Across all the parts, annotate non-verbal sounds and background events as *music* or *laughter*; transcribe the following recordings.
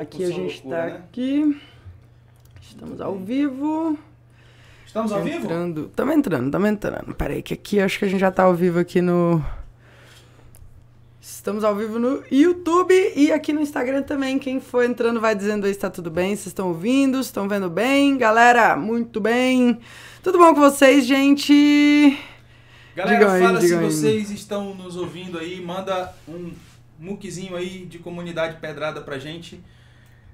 Aqui a gente loucura, tá né? aqui. Estamos ao vivo. Estamos ao vivo? Entrando. Estamos entrando, estamos entrando. Pera aí, que aqui acho que a gente já tá ao vivo aqui no. Estamos ao vivo no YouTube e aqui no Instagram também. Quem for entrando vai dizendo aí se tá tudo bem. Vocês estão ouvindo? Estão vendo bem? Galera, muito bem. Tudo bom com vocês, gente? Galera, Digam aí, fala se digam aí. vocês estão nos ouvindo aí. Manda um muquezinho aí de comunidade pedrada pra gente.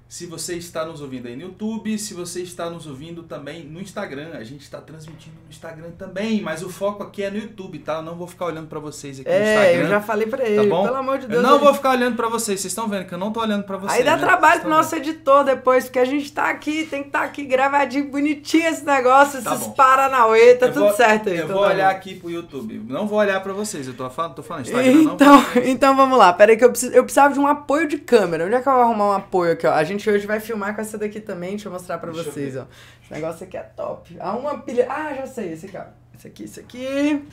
Se você está nos ouvindo aí no YouTube, se você está nos ouvindo também no Instagram, a gente está transmitindo no Instagram também, mas o foco aqui é no YouTube, tá? Eu não vou ficar olhando pra vocês aqui no É, Instagram. eu já falei pra ele. Tá bom? Pelo amor de Deus. Eu não vou ficar olhando pra vocês, vocês estão vendo que eu não tô olhando pra vocês. Aí dá né? trabalho pro nosso editor depois, porque a gente tá aqui, tem que estar aqui gravadinho, bonitinho esse negócio, Tá esses bom. Paranauê, tá Eu tudo vou- certo aí. Eu vou tá olhar aqui pro YouTube. Não vou olhar pra vocês, eu tô falando, tô falando Instagram não. Então, então vamos lá, peraí que eu, preciso, eu precisava de um apoio de câmera. Onde é que eu vou arrumar um apoio aqui, ó? A gente hoje vai filmar com essa daqui também, deixa eu mostrar pra Deixa vocês, ó. Esse negócio aqui é top. Há uma pilha... Ah, já sei, esse aqui, ó. Esse aqui, esse aqui.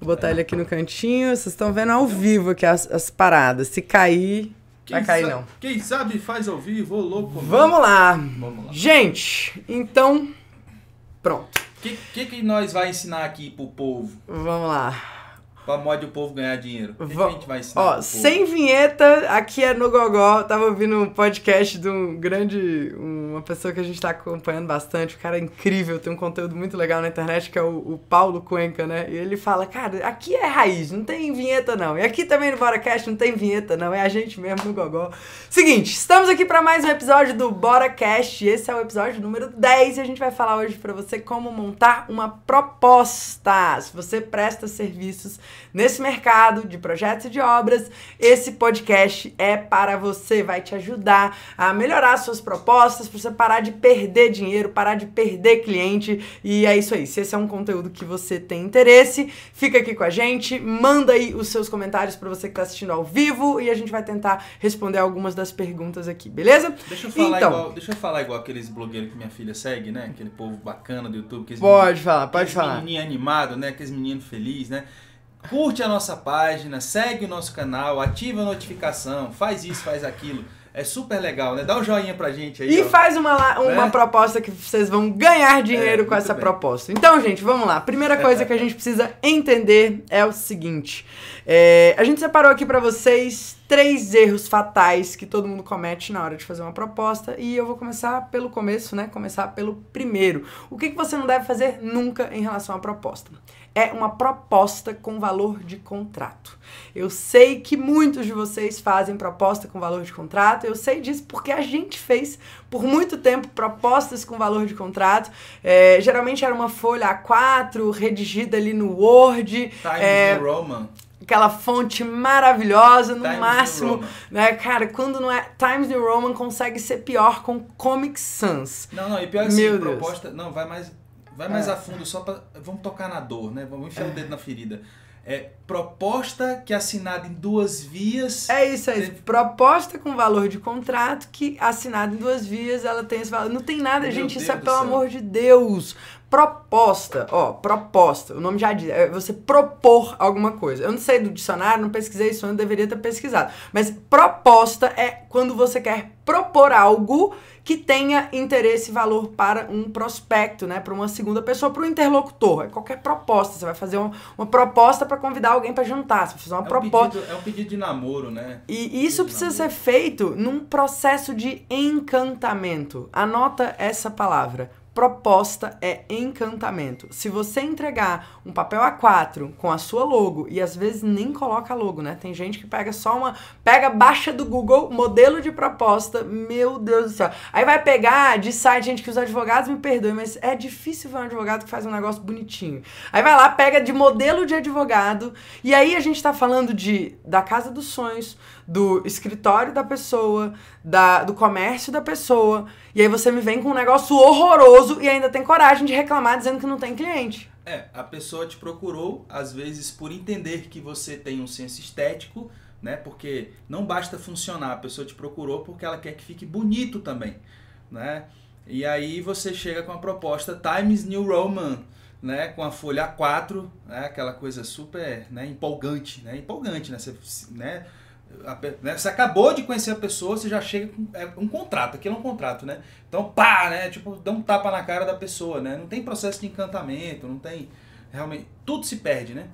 Vou botar ele aqui no cantinho. Vocês estão vendo ao vivo aqui as, as paradas. Se cair, Quem vai cair não. Quem sabe faz ao vivo, ô louco. Vamos lá. Vamos lá. Gente, então... Pronto. O que, que, que nós vai ensinar aqui pro povo? Vamos lá. Pra mod o povo ganhar dinheiro? O que, que Va- a gente vai ensinar Ó, sem vinheta, aqui é no Gogó. Tava ouvindo um podcast de um grande. Uma pessoa que a gente tá acompanhando bastante. O cara é incrível, tem um conteúdo muito legal na internet, que é o, o Paulo Cuenca, né? E ele fala, cara, aqui é raiz, não tem vinheta não. E aqui também no BoraCast não tem vinheta não, é a gente mesmo no Gogó. Seguinte, estamos aqui para mais um episódio do BoraCast. Esse é o episódio número 10 e a gente vai falar hoje para você como montar uma proposta. Se você presta serviços nesse mercado de projetos e de obras, esse podcast é para você, vai te ajudar a melhorar suas propostas, para você parar de perder dinheiro, parar de perder cliente. E é isso aí. Se esse é um conteúdo que você tem interesse, fica aqui com a gente, manda aí os seus comentários para você que está assistindo ao vivo e a gente vai tentar responder algumas das perguntas aqui, beleza? Deixa eu, falar Então. igual, deixa eu falar igual aqueles blogueiros que minha filha segue, né? Aquele povo bacana do YouTube. Aqueles Pode falar, pode aqueles falar. menininho animado, né? Aqueles meninos felizes, né? Curte a nossa página, segue o nosso canal, ativa a notificação, faz isso, faz aquilo. É super legal, né? Dá um joinha pra gente aí. E ó. faz uma, uma Né? proposta que vocês vão ganhar dinheiro É, com essa bem. proposta. Então, gente, vamos lá. Primeira coisa que a gente precisa entender é o seguinte: é, a gente separou aqui pra vocês três erros fatais que todo mundo comete na hora de fazer uma proposta e eu vou começar pelo começo, né? Começar pelo primeiro. O que, que você não deve fazer nunca em relação à proposta? É uma proposta com valor de contrato. Eu sei que muitos de vocês fazem proposta com valor de contrato. Eu sei disso porque a gente fez por muito tempo propostas com valor de contrato. É, geralmente era uma folha A4 redigida ali no Word, Times é, Roman. Aquela fonte maravilhosa, no Times máximo, né, cara? Quando não é Times New Roman consegue ser pior com Comic Sans. Não, não, e pior assim, Meu Deus. proposta. Não, vai mais, vai mais É. a fundo só pra. Vamos tocar na dor, né? Vamos enfiar o dedo na ferida. É proposta que é assinada em duas vias. É isso aí, proposta com valor de contrato que assinada em duas vias, ela tem esse valor. Não tem nada, Meu gente, isso Deus é do pelo céu. amor de Deus. Proposta, ó, proposta, o nome já diz, é você propor alguma coisa. Eu não sei do dicionário, não pesquisei isso, eu deveria ter pesquisado. Mas proposta é quando você quer propor algo que tenha interesse e valor para um prospecto, né? Para uma segunda pessoa, para um interlocutor. É qualquer proposta. Você vai fazer uma, uma proposta para convidar alguém para jantar. Você vai fazer uma É um, proposta. pedido, é um pedido de namoro, né? E isso precisa ser feito num processo de encantamento. Anota essa palavra. Proposta é encantamento. Se você entregar um papel A4 com a sua logo e às vezes nem coloca logo, né? Tem gente que pega só uma, pega baixa do Google modelo de proposta. Meu Deus do céu. Aí vai pegar de site, gente que os advogados me perdoem, mas é difícil ver um advogado que faz um negócio bonitinho. Aí vai lá, pega de modelo de advogado e aí a gente tá falando de da casa dos sonhos, do escritório da pessoa, da, do comércio da pessoa. E aí você me vem com um negócio horroroso e ainda tem coragem de reclamar dizendo que não tem cliente. É, a pessoa te procurou, às vezes por entender que você tem um senso estético, né? Porque não basta funcionar, a pessoa te procurou porque ela quer que fique bonito também, né? E aí você chega com a proposta Times New Roman, né? Com a folha A4, né? Aquela coisa super, né? Empolgante, né? Empolgante, né? Você, né? A né, Você acabou de conhecer a pessoa, você já chega com é um contrato, aquilo é um contrato, né? Então, pá, né? Tipo, dá um tapa na cara da pessoa, né? Não tem processo de encantamento, não tem. Realmente, tudo se perde, né?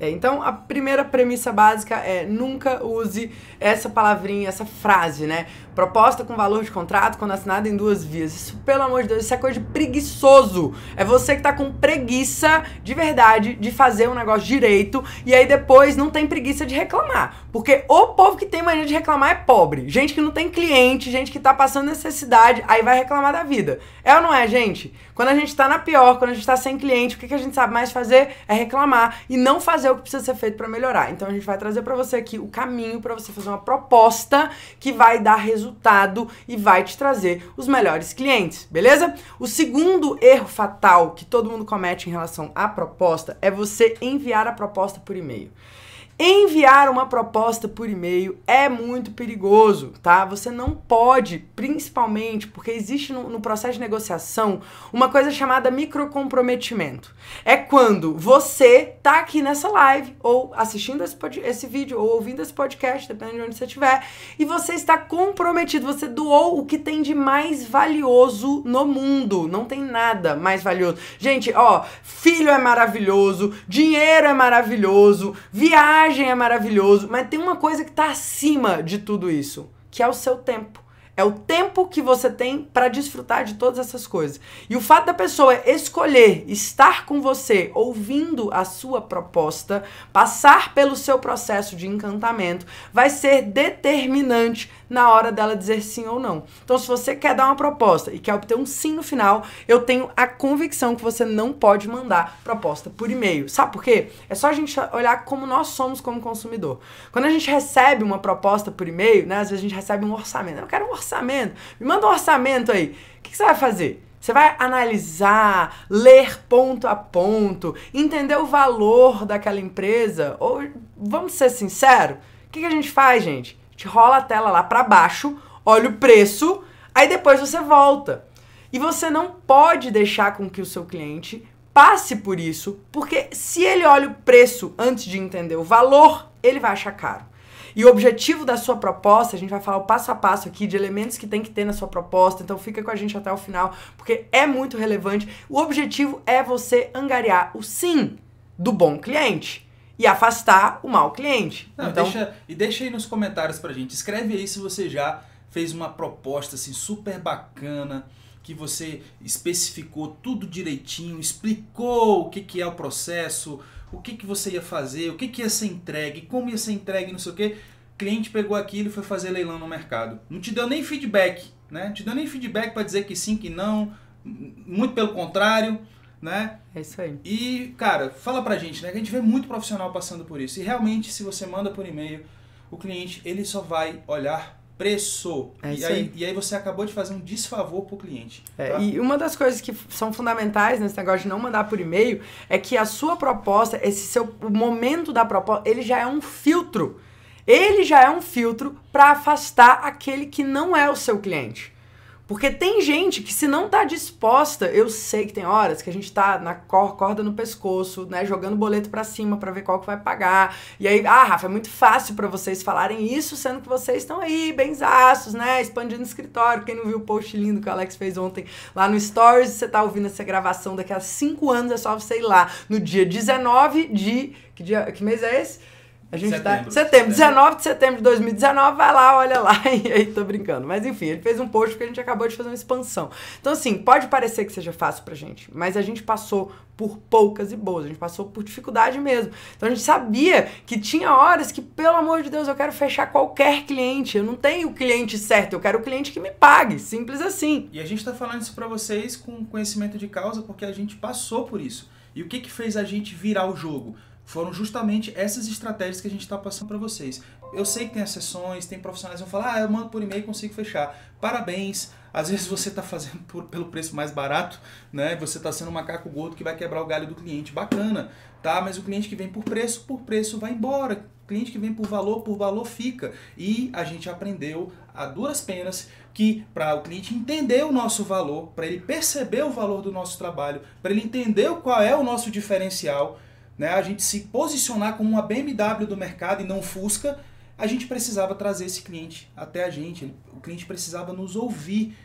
É, então, a primeira premissa básica é nunca use essa palavrinha, essa frase, né? Proposta com valor de contrato quando assinada em duas vias. Isso, pelo amor de Deus, isso é coisa de preguiçoso. É você que tá com preguiça de verdade de fazer um negócio direito e aí depois não tem preguiça de reclamar. Porque o povo que tem mania de reclamar é pobre. Gente que não tem cliente, gente que tá passando necessidade, aí vai reclamar da vida. É ou não é, gente? Quando a gente tá na pior, quando a gente tá sem cliente, o que, que a gente sabe mais fazer é reclamar e não fazer o que precisa ser feito para melhorar. Então a gente vai trazer para você aqui o caminho para você fazer uma proposta que vai dar resultado e vai te trazer os melhores clientes, beleza? O segundo erro fatal que todo mundo comete em relação à proposta é você enviar a proposta por e-mail. Enviar uma proposta por e-mail é muito perigoso, tá? Você não pode, principalmente porque existe no, no, processo de negociação uma coisa chamada microcomprometimento. É quando você tá aqui nessa live, ou assistindo esse, esse vídeo, ou ouvindo esse podcast, dependendo de onde você estiver, e você está comprometido, você doou o que tem de mais valioso no mundo. Não tem nada mais valioso. Gente, ó, filho é maravilhoso, dinheiro é maravilhoso, viagem viagem é maravilhoso, mas tem uma coisa que está acima de tudo isso, que é o seu tempo. É o tempo que você tem para desfrutar de todas essas coisas. E o fato da pessoa escolher estar com você, ouvindo a sua proposta, passar pelo seu processo de encantamento, vai ser determinante na hora dela dizer sim ou não. Então, se você quer dar uma proposta e quer obter um sim no final, eu tenho a convicção que você não pode mandar proposta por e-mail. Sabe por quê? É só a gente olhar como nós somos como consumidor. Quando a gente recebe uma proposta por e-mail, né, às vezes a gente recebe um orçamento. Eu quero um orçamento. Me manda um orçamento aí. O que, que você vai fazer? Você vai analisar, ler ponto a ponto, entender o valor daquela empresa? Ou, vamos ser sinceros, o que, que a gente faz, gente? Gente rola a tela lá para baixo, olha o preço, aí depois você volta. E você não pode deixar com que o seu cliente passe por isso, porque se ele olha o preço antes de entender o valor, ele vai achar caro. E o objetivo da sua proposta, a gente vai falar o passo a passo aqui de elementos que tem que ter na sua proposta, então fica com a gente até o final, porque é muito relevante. O objetivo é você angariar o sim do bom cliente e afastar o mau cliente. Não, então, deixa, e deixa aí nos comentários pra gente. Escreve aí se você já fez uma proposta assim super bacana, que você especificou tudo direitinho, explicou o que, que é o processo, o que, que você ia fazer, o que, que ia ser entregue, como ia ser entregue, não sei o que. O cliente pegou aquilo e foi fazer leilão no mercado. Não te deu nem feedback, né? Não te deu nem feedback para dizer que sim, que não. Muito pelo contrário, né? É isso aí. E, cara, fala pra gente, né? Que a gente vê muito profissional passando por isso. E realmente, se você manda por e-mail, o cliente, ele só vai olhar preço. É e, aí, aí. e aí você acabou de fazer um desfavor pro cliente. É, tá? E uma das coisas que são fundamentais nesse negócio de não mandar por e-mail é que a sua proposta, esse seu o momento da proposta, ele já é um filtro. Ele já é um filtro para afastar aquele que não é o seu cliente. Porque tem gente que se não tá disposta, eu sei que tem horas que a gente tá na cor- corda no pescoço, né, jogando boleto pra cima pra ver qual que vai pagar. E aí, ah, Rafa, é muito fácil pra vocês falarem isso, sendo que vocês estão aí, benzaços, né, expandindo o escritório. Quem não viu o post lindo que o Alex fez ontem lá no Stories, você tá ouvindo essa gravação daqui a cinco anos, é só ir lá no dia 19 de... Que, dia, que mês é esse? A gente tá. Setembro. Setembro, Setembro. 19 de setembro de 2019, vai lá, olha lá. *laughs* E aí, tô brincando. Mas enfim, ele fez um post porque a gente acabou de fazer uma expansão. Então, assim, pode parecer que seja fácil pra gente, mas a gente passou por poucas e boas, a gente passou por dificuldade mesmo. Então a gente sabia que tinha horas que, pelo amor de Deus, eu quero fechar qualquer cliente. Eu não tenho o cliente certo, eu quero o cliente que me pague. Simples assim. E a gente tá falando isso pra vocês com conhecimento de causa porque a gente passou por isso. E o que que fez a gente virar o jogo? Foram justamente essas estratégias que a gente está passando para vocês. Eu sei que tem exceções, tem profissionais que vão falar, ah, eu mando por e-mail e consigo fechar. Parabéns. Às vezes você está fazendo por- pelo preço mais barato, né? Você está sendo um macaco gordo que vai quebrar o galho do cliente. Bacana, tá? Mas o cliente que vem por preço, por preço vai embora. O cliente que vem por valor, por valor fica. E a gente aprendeu a duras penas que para o cliente entender o nosso valor, para ele perceber o valor do nosso trabalho, para ele entender qual é o nosso diferencial, né? A gente se posicionar como uma BMW do mercado e não Fusca, a gente precisava trazer esse cliente até a gente. O cliente precisava nos ouvir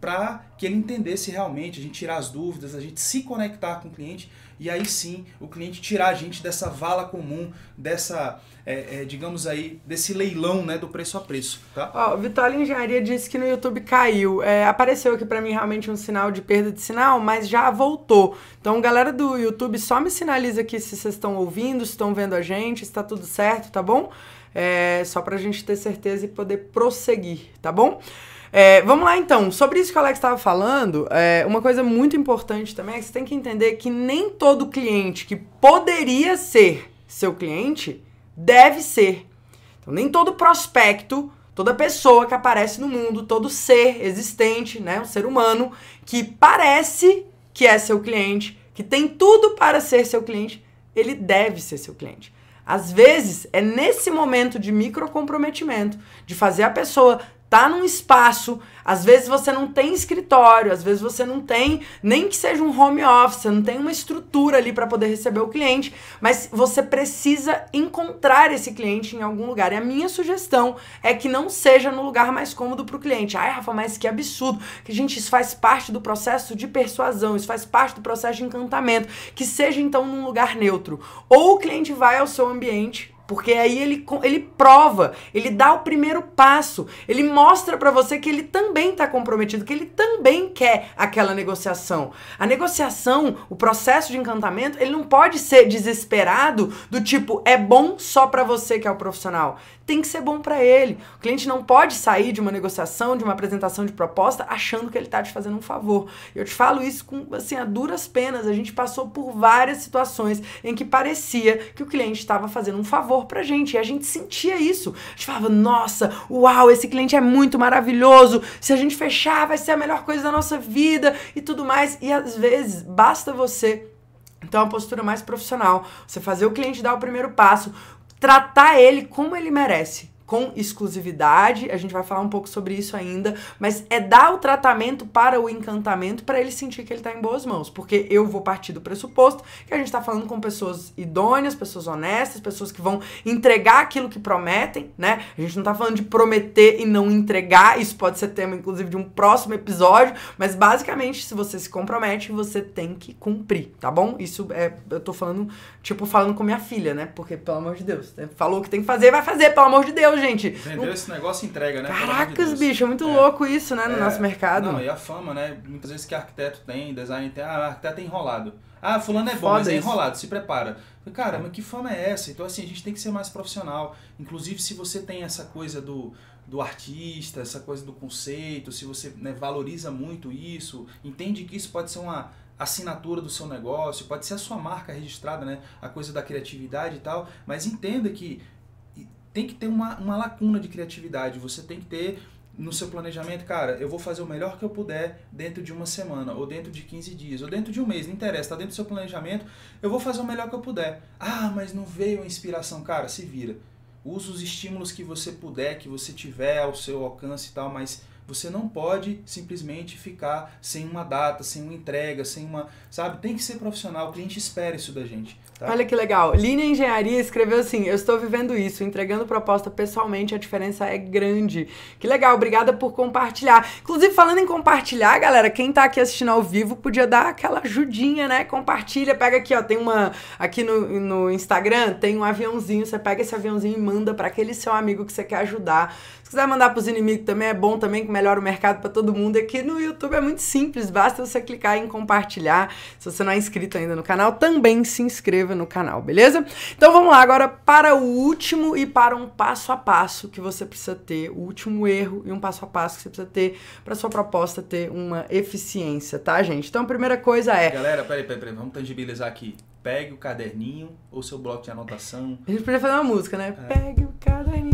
para que ele entendesse realmente, a gente tirar as dúvidas, a gente se conectar com o cliente e aí sim o cliente tirar a gente dessa vala comum, dessa, é, é, digamos aí, desse leilão né, do preço a preço. Tá? Ó, Vitória Engenharia disse que no YouTube caiu. É, apareceu aqui para mim realmente um sinal de perda de sinal, mas já voltou. Então, galera do YouTube, só me sinaliza aqui se vocês estão ouvindo, se estão vendo a gente, se está tudo certo, tá bom? É, só pra gente ter certeza e poder prosseguir, tá bom? É, vamos lá então, sobre isso que o Alex estava falando, é, uma coisa muito importante também é que você tem que entender que nem todo cliente que poderia ser seu cliente deve ser. Então, nem todo prospecto, toda pessoa que aparece no mundo, todo ser existente, né, um ser humano, que parece que é seu cliente, que tem tudo para ser seu cliente, ele deve ser seu cliente. Às vezes, é nesse momento de micro comprometimento, de fazer a pessoa tá num espaço, às vezes você não tem escritório, às vezes você não tem nem que seja um home office, não tem uma estrutura ali para poder receber o cliente, mas você precisa encontrar esse cliente em algum lugar. E a minha sugestão é que não seja no lugar mais cômodo para o cliente. Ai, Rafa, mas que absurdo. Que gente, isso faz parte do processo de persuasão, isso faz parte do processo de encantamento, que seja então num lugar neutro. Ou o cliente vai ao seu ambiente porque aí ele, ele prova, ele dá o primeiro passo, ele mostra para você que ele também está comprometido, que ele também quer aquela negociação. A negociação, o processo de encantamento, ele não pode ser desesperado do tipo é bom só para você que é o profissional tem que ser bom para ele. O cliente não pode sair de uma negociação, de uma apresentação de proposta, achando que ele está te fazendo um favor. Eu te falo isso com assim a duras penas. A gente passou por várias situações em que parecia que o cliente estava fazendo um favor pra gente e a gente sentia isso. A gente falava: "Nossa, uau, esse cliente é muito maravilhoso. Se a gente fechar, vai ser a melhor coisa da nossa vida" e tudo mais. E às vezes basta você então, uma postura mais profissional. Você fazer o cliente dar o primeiro passo, tratar ele como ele merece com exclusividade, a gente vai falar um pouco sobre isso ainda, mas é dar o tratamento para o encantamento para ele sentir que ele está em boas mãos, porque eu vou partir do pressuposto que a gente está falando com pessoas idôneas, pessoas honestas, pessoas que vão entregar aquilo que prometem, né? A gente não está falando de prometer e não entregar, isso pode ser tema inclusive de um próximo episódio, mas basicamente se você se compromete, você tem que cumprir, tá bom? Isso é, eu tô falando, tipo, falando com minha filha, né? Porque pelo amor de Deus, né? falou que tem que fazer, vai fazer, pelo amor de Deus gente. Vendeu esse negócio entrega, né? Caracas, de bicho, é muito é. louco isso, né, no é. nosso mercado. Não, e a fama, né? Muitas vezes que arquiteto tem, design tem, ah, arquiteto é enrolado. Ah, fulano é bom, Foda mas é enrolado, se prepara. Cara, mas que fama é essa? Então, assim, a gente tem que ser mais profissional. Inclusive, se você tem essa coisa do, do artista, essa coisa do conceito, se você né, valoriza muito isso, entende que isso pode ser uma assinatura do seu negócio, pode ser a sua marca registrada, né? A coisa da criatividade e tal, mas entenda que tem que ter uma, uma lacuna de criatividade. Você tem que ter no seu planejamento, cara, eu vou fazer o melhor que eu puder dentro de uma semana, ou dentro de 15 dias, ou dentro de um mês, não interessa, tá dentro do seu planejamento, eu vou fazer o melhor que eu puder. Ah, mas não veio a inspiração, cara, se vira. Usa os estímulos que você puder, que você tiver ao seu alcance e tal, mas você não pode simplesmente ficar sem uma data, sem uma entrega, sem uma. Sabe? Tem que ser profissional, o cliente espera isso da gente. Tá? Olha que legal. Linha Engenharia escreveu assim: Eu estou vivendo isso, entregando proposta pessoalmente, a diferença é grande. Que legal, obrigada por compartilhar. Inclusive, falando em compartilhar, galera, quem tá aqui assistindo ao vivo podia dar aquela ajudinha, né? Compartilha, pega aqui, ó, tem uma. Aqui no, no Instagram tem um aviãozinho, você pega esse aviãozinho e manda para aquele seu amigo que você quer ajudar. Se quiser mandar pros inimigos também é bom também, que melhora o mercado para todo mundo. Aqui no YouTube é muito simples, basta você clicar em compartilhar. Se você não é inscrito ainda no canal, também se inscreva inscreva no canal, beleza? Então vamos lá agora para o último e para um passo a passo que você precisa ter, o último erro e um passo a passo que você precisa ter para sua proposta ter uma eficiência, tá, gente? Então a primeira coisa é. Galera, peraí, peraí, peraí vamos tangibilizar aqui. Pegue o caderninho ou seu bloco de anotação. A gente podia fazer uma música, né? É. Pegue o caderninho.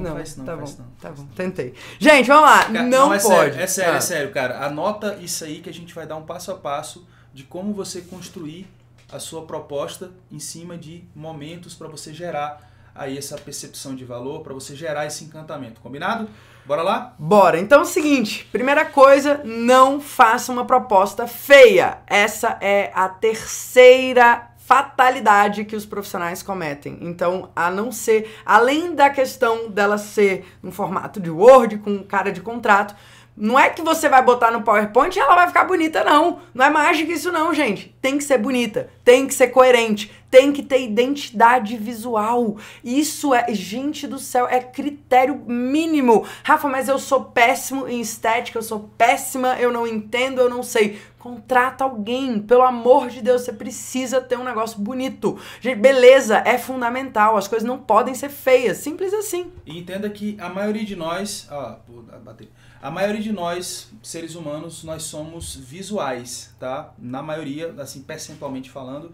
Não, não, faz não, tá faz bom, não. Tá bom, tentei. Gente, vamos lá. Cara, não, não é pode. Sério, é sério, ah. é sério, cara. Anota isso aí que a gente vai dar um passo a passo de como você construir a sua proposta em cima de momentos para você gerar aí essa percepção de valor, para você gerar esse encantamento. Combinado? Bora lá? Bora. Então é o seguinte, primeira coisa, não faça uma proposta feia. Essa é a terceira fatalidade que os profissionais cometem. Então, a não ser, além da questão dela ser no formato de Word, com cara de contrato, não é que você vai botar no PowerPoint e ela vai ficar bonita, não. Não é mágica isso, não, gente. Tem que ser bonita, tem que ser coerente, tem que ter identidade visual. Isso é, gente do céu, é critério mínimo. Rafa, mas eu sou péssimo em estética, eu sou péssima, eu não entendo, eu não sei. Contrata alguém, pelo amor de Deus, você precisa ter um negócio bonito. Gente, beleza é fundamental, as coisas não podem ser feias, simples assim. E entenda que a maioria de nós, ó, bater. A maioria de nós, seres humanos, nós somos visuais, tá? Na maioria, assim, percentualmente falando,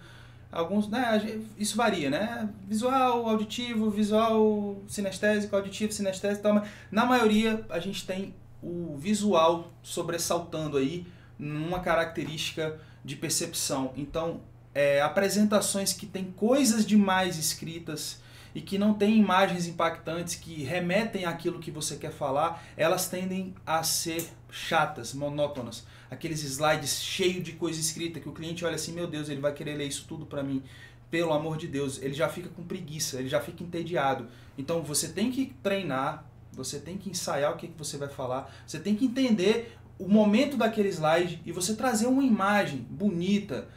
alguns, né, isso varia, né? Visual, auditivo, visual sinestésico, auditivo, sinestésico, tal, mas na maioria a gente tem o visual sobressaltando aí numa característica de percepção. Então, é, apresentações que têm coisas demais escritas e que não têm imagens impactantes que remetem àquilo que você quer falar, elas tendem a ser chatas, monótonas. Aqueles slides cheios de coisa escrita que o cliente olha assim, meu Deus, ele vai querer ler isso tudo para mim. Pelo amor de Deus, ele já fica com preguiça, ele já fica entediado. Então você tem que treinar, você tem que ensaiar o que, que você vai falar, você tem que entender o momento daquele slide e você trazer uma imagem bonita,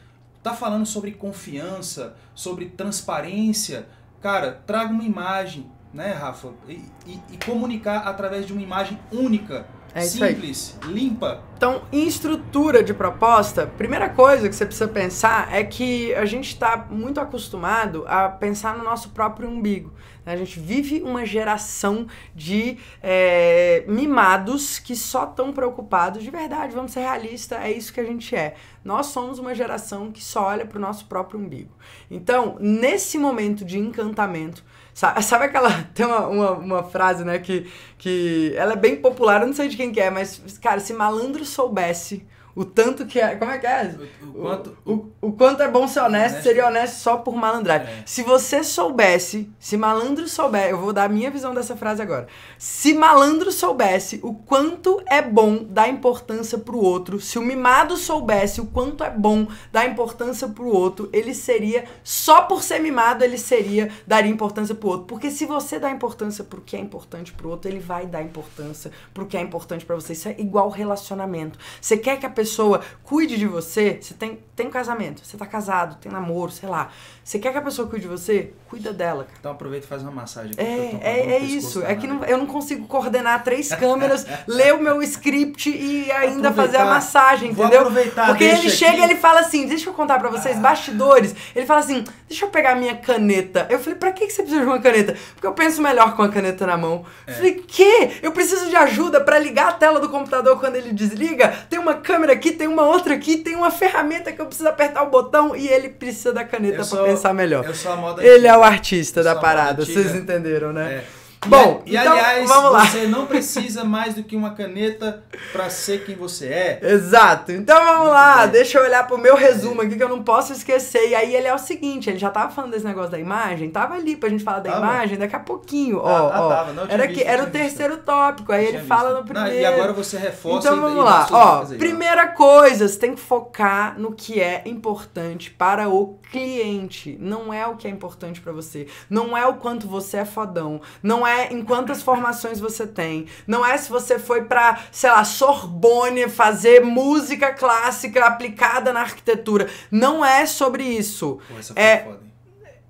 tá falando sobre confiança, sobre transparência, cara, traga uma imagem, né, Rafa? E, e, e comunicar através de uma imagem única, é simples, limpa. Então, em estrutura de proposta, primeira coisa que você precisa pensar é que a gente está muito acostumado a pensar no nosso próprio umbigo. A gente vive uma geração de é, mimados que só estão preocupados de verdade, vamos ser realistas, é isso que a gente é. Nós somos uma geração que só olha para o nosso próprio umbigo. Então, nesse momento de encantamento, sabe, sabe aquela. *laughs* Tem uma, uma, uma, frase, né, que, que ela é bem popular, eu não sei de quem que é, mas, cara, se malandro soubesse o tanto que é. Como é que é? O, o quanto, o, o, quanto é bom ser honesto, honesto, seria honesto só por malandragem. É. Se você soubesse, se malandro souber, eu vou dar a minha visão dessa frase agora. Se malandro soubesse o quanto é bom dar importância pro outro, se o mimado soubesse o quanto é bom dar importância pro outro, ele seria, só por ser mimado, ele seria, daria importância pro outro. Porque se você dá importância pro que é importante pro outro, ele vai dar importância pro que é importante para você. Isso é igual relacionamento. Você quer que a pessoa cuide de você, você tem, tem um casamento, você tá casado, tem namoro, sei lá. Você quer que a pessoa cuide de você? Cuida dela, cara. Então aproveita e faz uma massagem. Aqui, é, é, é isso. É que não, eu não consigo coordenar três câmeras, *laughs* ler o meu script e ainda aproveitar. fazer a massagem, Vou entendeu? Aproveitar, Porque ele aqui. chega e ele fala assim, deixa eu contar pra vocês, ah. bastidores. Ele fala assim, deixa eu pegar minha caneta. Eu falei, pra que você precisa de uma caneta? Porque eu penso melhor com a caneta na mão. É. Falei, que? Eu preciso de ajuda para ligar a tela do computador quando ele desliga? Tem uma câmera aqui, tem uma outra aqui, tem uma ferramenta que eu preciso apertar o botão e ele precisa da caneta para pensar melhor. Eu sou a moda Ele é o artista da parada, vocês entenderam, né? É. Bom, e, então, aliás, vamos lá. você não precisa mais do que uma caneta para ser quem você é. Exato. Então vamos Muito lá, bem. deixa eu olhar pro meu resumo aqui que eu não posso esquecer. E aí ele é o seguinte, ele já tava falando desse negócio da imagem, tava ali pra gente falar da tava. imagem daqui a pouquinho. Ah, ó, ah, ó. Tava. Não, era visto, que era o terceiro visto. tópico, aí ele visto. fala no primeiro. Não, e agora você reforça Então vamos e, lá. ó, primeira coisa, você tem que focar no que é importante para o cliente. Não é o que é importante para você. Não é o quanto você é fodão. Não é em quantas formações você tem. Não é se você foi para, sei lá, Sorbonne fazer música clássica aplicada na arquitetura. Não é sobre isso. Pô, é,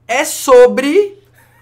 é sobre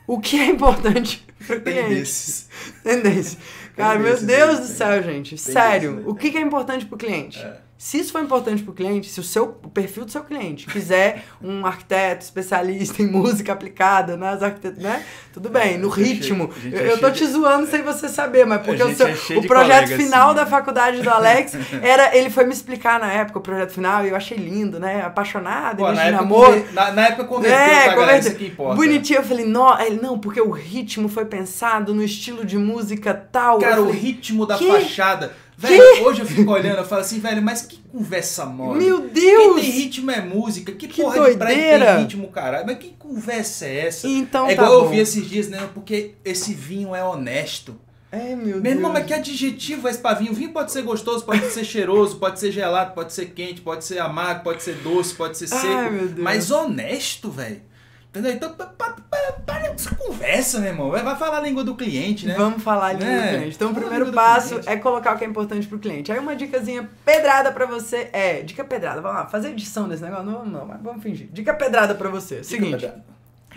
o que é importante pro cliente. Tendências. Tendência. Cara, meu Deus do céu, gente. Sério, o que é importante pro cliente? É. Se isso for importante para o cliente, se o seu o perfil do seu cliente quiser *laughs* um arquiteto especialista em música aplicada nas arquiteturas, né? Tudo bem, é, no ritmo. eu, é eu tô te zoando sem você saber, mas porque o, seu, é o projeto final assim. da faculdade do Alex *laughs* era. Ele foi me explicar na época o projeto final e eu achei lindo, né? Apaixonado, Pô, na, época, namoro. Na, na época converteu, é, tá, galera, isso que importa. Bonitinho, eu falei, não, ele, não, porque o ritmo foi pensado no estilo de música tal. Cara, falei, o ritmo da que? fachada Velho, hoje eu fico olhando, eu falo assim, velho, mas que conversa mole. Meu Deus! Quem tem ritmo é música. Que, que porra doideira. de praia tem ritmo, caralho? Mas que conversa é essa? Então é tá igual bom. eu vi esses dias, né? Porque esse vinho é honesto. É, meu Meu irmão, Deus. mas que adjetivo é esse pra vinho? Vinho pode ser gostoso, pode ser cheiroso, *laughs* pode ser gelado, pode ser quente, pode ser amargo, pode ser doce, pode ser seco. Ai, meu Deus. Mas honesto, velho. Entendeu? Então, pa- pa- pa- para essa conversa, meu irmão. Vai falar a língua do cliente, né? Vamos falar ali Né? do cliente. Então, o primeiro passo é colocar o que é importante pro cliente. Aí, uma dicasinha pedrada pra você é. Dica pedrada, vamos lá, fazer edição desse negócio? Não, não, mas vamos fingir. Dica pedrada pra você. Seguinte.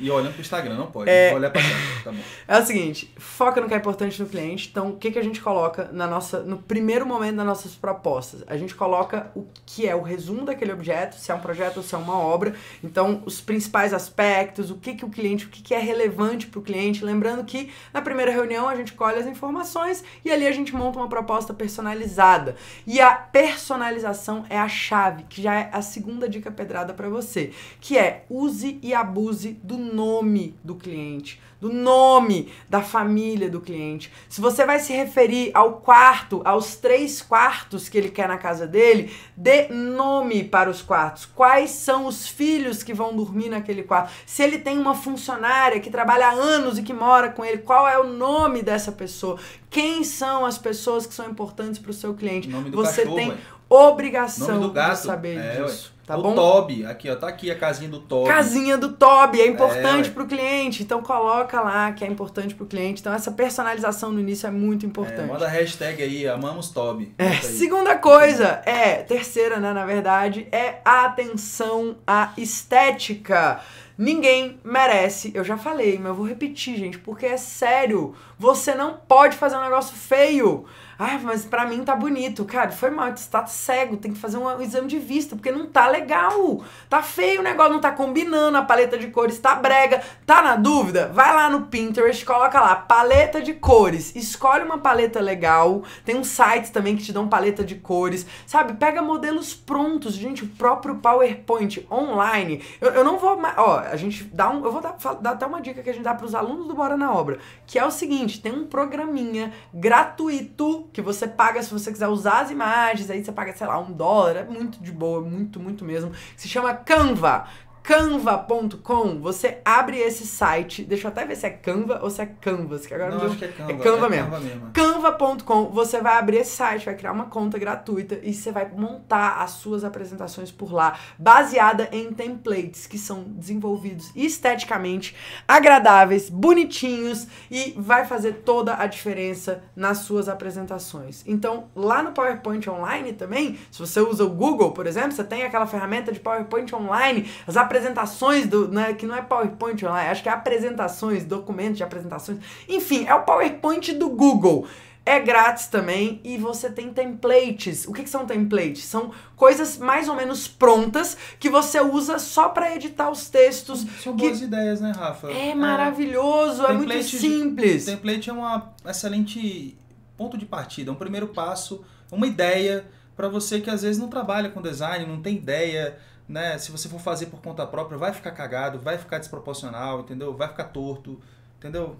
E olhando pro Instagram, não pode. É. Olha pra cá, tá bom. *laughs* É o seguinte, foca no que é importante no cliente. Então, o que, que a gente coloca na nossa, no primeiro momento das nossas propostas? A gente coloca o que é o resumo daquele objeto, se é um projeto ou se é uma obra. Então, os principais aspectos, o que, que o cliente, o que, que é relevante para o cliente. Lembrando que na primeira reunião a gente colhe as informações e ali a gente monta uma proposta personalizada. E a personalização é a chave, que já é a segunda dica pedrada para você, que é use e abuse do nome do cliente, do nome da família do cliente. Se você vai se referir ao quarto, aos três quartos que ele quer na casa dele, dê nome para os quartos. Quais são os filhos que vão dormir naquele quarto? Se ele tem uma funcionária que trabalha há anos e que mora com ele, qual é o nome dessa pessoa? Quem são as pessoas que são importantes para o seu cliente? Você cachorro, tem obrigação de saber é, disso. Tá o bom? Toby, aqui, ó. Tá aqui a casinha do Toby. Casinha do Toby é importante É, pro cliente, então coloca lá que é importante pro cliente. Então essa personalização no início é muito É, importante. manda a hashtag aí, amamos Toby. É, segunda coisa é, terceira, né, na verdade, é a atenção à estética. Ninguém merece, eu já falei, mas eu vou repetir, gente, porque é sério. Você não pode fazer um negócio feio. Ah, mas pra mim tá bonito. Cara, foi mal, você tá cego, tem que fazer um, exame de vista, porque não tá legal. Tá feio o negócio, não tá combinando, a paleta de cores tá brega. Tá na dúvida? Vai lá no Pinterest, coloca lá, paleta de cores. Escolhe uma paleta legal. Tem uns sites também que te dão paleta de cores. Sabe, pega modelos prontos, gente, o próprio PowerPoint online. Eu, eu não vou mais. Ó, a gente dá um. Eu vou dar, dar até uma dica que a gente dá pros alunos do Bora na Obra, que é o seguinte: tem um programinha gratuito que você paga se você quiser usar as imagens, aí você paga, sei lá, um dólar, é muito de boa, muito, muito mesmo. Se chama Canva. Canva.com, você abre esse site, deixa eu até ver se é Canva ou se é Canvas, que agora Não, deu- acho que é Canva. é Canva mesmo. Canva mesmo. Canva.com, você vai abrir esse site, vai criar uma conta gratuita e você vai montar as suas apresentações por lá, baseada em templates que são desenvolvidos esteticamente agradáveis, bonitinhos e vai fazer toda a diferença nas suas apresentações. Então, lá no PowerPoint Online também, se você usa o Google, por exemplo, você tem aquela ferramenta de PowerPoint Online, as apresentações do, né, que não é PowerPoint Online, acho que é apresentações, documentos de apresentações, enfim, é o PowerPoint do Google. É grátis também e você tem templates. O que, que são templates? São coisas mais ou menos prontas que você usa só para editar os textos. São que- boas ideias, né, Rafa? É maravilhoso, é muito Template de- simples. Template é uma excelente ponto de partida, um primeiro passo, uma ideia para você que às vezes não trabalha com design, não tem ideia, né? Se você for fazer por conta própria, vai ficar cagado, vai ficar desproporcional, entendeu? Vai ficar torto, entendeu?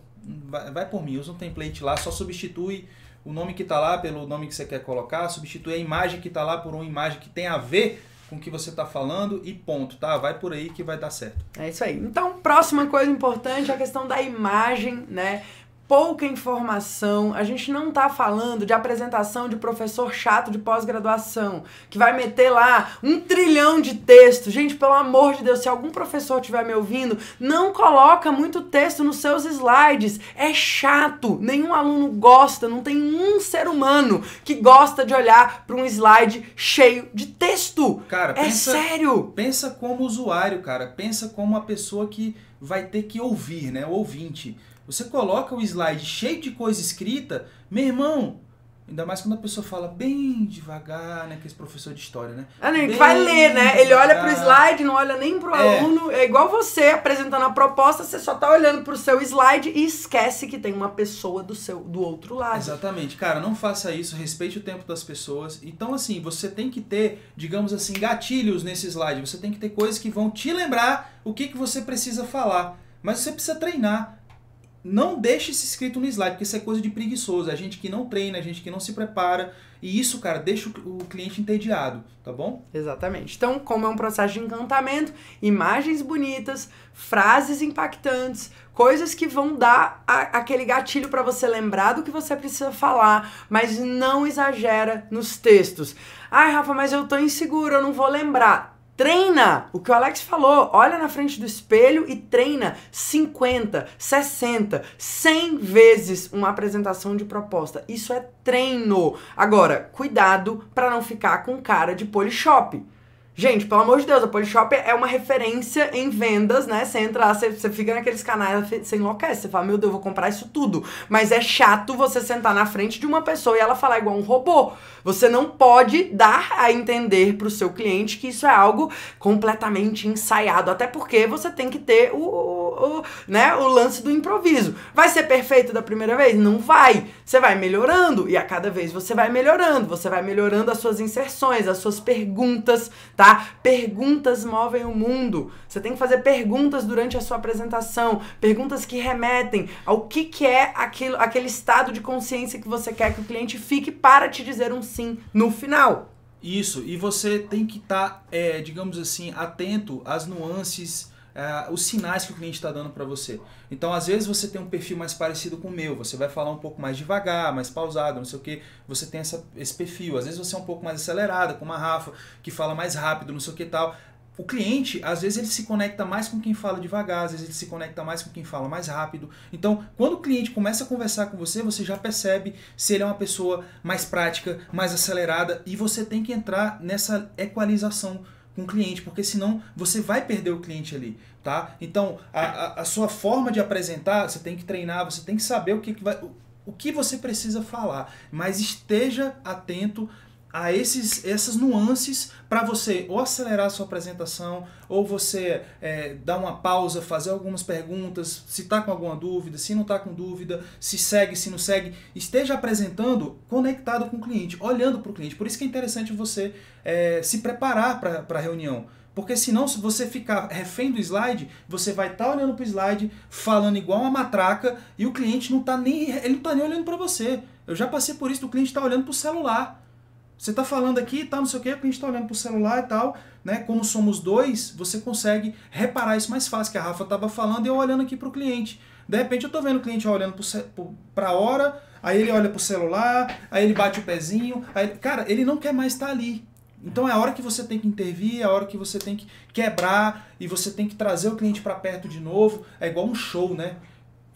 Vai, vai por mim, usa um template lá, só substitui o nome que tá lá pelo nome que você quer colocar, substitui a imagem que tá lá por uma imagem que tem a ver com o que você tá falando e ponto, tá? Vai por aí que vai dar certo. É isso aí. Então, próxima coisa importante é a questão da imagem, né? Pouca informação. A gente não tá falando de apresentação de professor chato de pós-graduação, que vai meter lá um trilhão de texto. Gente, pelo amor de Deus, se algum professor estiver me ouvindo, não coloca muito texto nos seus slides. É chato. Nenhum aluno gosta, não tem um ser humano que gosta de olhar para um slide cheio de texto. Cara, É pensa, sério. pensa como usuário, cara. Pensa como a pessoa que vai ter que ouvir, né? O ouvinte. Você coloca o slide cheio de coisa escrita, meu irmão. Ainda mais quando a pessoa fala bem devagar, né? Que esse professor de história, né? Ah, nem que Bem vai ler, né? Ele olha pro slide, não olha nem pro É. aluno. É igual você apresentando a proposta, você só tá olhando pro seu slide e esquece que tem uma pessoa do seu do outro lado. Exatamente, cara, não faça isso, respeite o tempo das pessoas. Então, assim, você tem que ter, digamos assim, gatilhos nesse slide. Você tem que ter coisas que vão te lembrar o que, que você precisa falar. Mas você precisa treinar. Não deixe isso escrito no slide, porque isso é coisa de preguiçoso. É gente que não treina, é gente que não se prepara. E isso, cara, deixa o cliente entediado, tá bom? Exatamente. Então, como é um processo de encantamento, imagens bonitas, frases impactantes, coisas que vão dar a, aquele gatilho para você lembrar do que você precisa falar, mas não exagera nos textos. Ai, Rafa, mas eu tô inseguro, eu não vou lembrar. Treina! O que o Alex falou, olha na frente do espelho e treina 50, 60, 100 vezes uma apresentação de proposta. Isso é treino. Agora, cuidado para não ficar com cara de polishop. Gente, pelo amor de Deus, a Polishop é uma referência em vendas, né? Você entra lá, você, você fica naqueles canais, você enlouquece, você fala, meu Deus, eu vou comprar isso tudo. Mas é chato você sentar na frente de uma pessoa e ela falar igual um robô. Você não pode dar a entender para o seu cliente que isso é algo completamente ensaiado, até porque você tem que ter o, o, o, né, o lance do improviso. Vai ser perfeito da primeira vez? Não vai. Você vai melhorando e a cada vez você vai melhorando, você vai melhorando as suas inserções, as suas perguntas, tá? Perguntas movem o mundo. Você tem que fazer perguntas durante a sua apresentação, perguntas que remetem ao que, que é aquilo, aquele estado de consciência que você quer que o cliente fique para te dizer um sim no final. Isso, e você tem que estar, tá, é, digamos assim, atento às nuances, é, os sinais que o cliente está dando para você. Então, às vezes, você tem um perfil mais parecido com o meu, você vai falar um pouco mais devagar, mais pausado, não sei o que, você tem essa, esse perfil. Às vezes, você é um pouco mais acelerada, como a Rafa, que fala mais rápido, não sei o que tal o cliente, às vezes, ele se conecta mais com quem fala devagar, às vezes ele se conecta mais com quem fala mais rápido. Então, quando o cliente começa a conversar com você, você já percebe se ele é uma pessoa mais prática, mais acelerada, e você tem que entrar nessa equalização com o cliente, porque senão você vai perder o cliente ali, tá? Então, a, a, sua forma de apresentar, você tem que treinar, você tem que saber o que, que vai, o, o que você precisa falar, mas esteja atento a esses, essas nuances para você ou acelerar a sua apresentação, ou você é, dar uma pausa, fazer algumas perguntas, se está com alguma dúvida, se não está com dúvida, se segue, se não segue. Esteja apresentando conectado com o cliente, olhando para o cliente. Por isso que é interessante você é, se preparar para a reunião. Porque senão, se você ficar refém do slide, você vai estar tá olhando para o slide, falando igual uma matraca, e o cliente não está nem, ele não tá nem olhando para você. Eu já passei por isso, o cliente está olhando para o celular. Você está falando aqui, tá, não sei o que, a gente está olhando para o celular e tal, né? Como somos dois, você consegue reparar isso mais fácil, que a Rafa estava falando e eu olhando aqui para o cliente. De repente eu estou vendo o cliente olhando para a hora, aí ele olha para o celular, aí ele bate o pezinho, aí, cara, ele não quer mais estar tá ali. Então é a hora que você tem que intervir, é a hora que você tem que quebrar e você tem que trazer o cliente para perto de novo. É igual um show, né?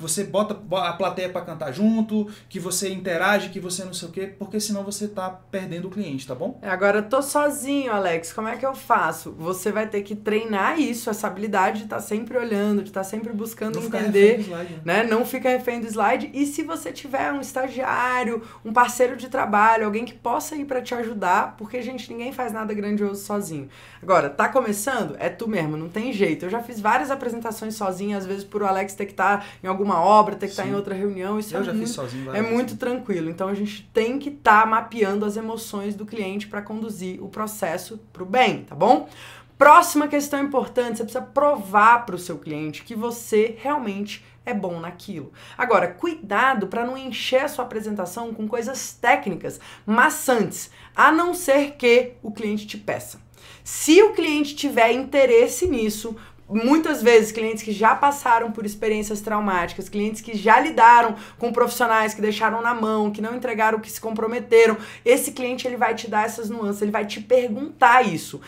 Você bota a plateia para cantar junto, que você interage, que você não sei o quê, porque senão você tá perdendo o cliente, tá bom? É, agora eu tô sozinho, Alex, como é que eu faço? Você vai ter que treinar isso, essa habilidade de estar tá sempre olhando, de estar tá sempre buscando não entender, slide, né? né? Não fica refém do slide. E se você tiver um estagiário, um parceiro de trabalho, alguém que possa ir para te ajudar, porque gente, ninguém faz nada grandioso sozinho. Agora, tá começando? É tu mesmo, não tem jeito. Eu já fiz várias apresentações sozinha, às vezes por o Alex ter que estar tá em algum alguma obra, ter que Sim. estar em outra reunião. Isso eu é já muito, fiz sozinho. É muito tranquilo. Então a gente tem que estar tá mapeando as emoções do cliente para conduzir o processo para o bem, tá bom? Próxima questão importante, você precisa provar para o seu cliente que você realmente é bom naquilo. Agora, cuidado para não encher a sua apresentação com coisas técnicas maçantes, a não ser que o cliente te peça. Se o cliente tiver interesse nisso, muitas vezes clientes que já passaram por experiências traumáticas, clientes que já lidaram com profissionais que deixaram na mão, que não entregaram que se comprometeram, esse cliente ele vai te dar essas nuances, ele vai te perguntar isso.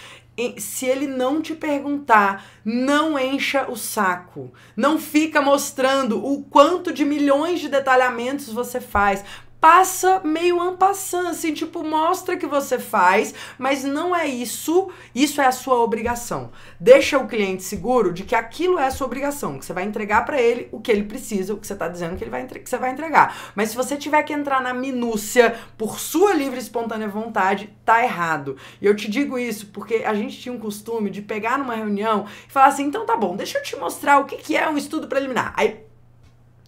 Se ele não te perguntar, não encha o saco. Não fica mostrando o quanto de milhões de detalhamentos você faz passa meio ampassando, assim, tipo, mostra que você faz, mas não é isso, isso é a sua obrigação. Deixa o cliente seguro de que aquilo é a sua obrigação, que você vai entregar para ele o que ele precisa, o que você tá dizendo que ele vai que você vai entregar. Mas se você tiver que entrar na minúcia por sua livre e espontânea vontade, tá errado. E eu te digo isso porque a gente tinha um costume de pegar numa reunião e falar assim: "Então tá bom, deixa eu te mostrar o que que é um estudo preliminar". Aí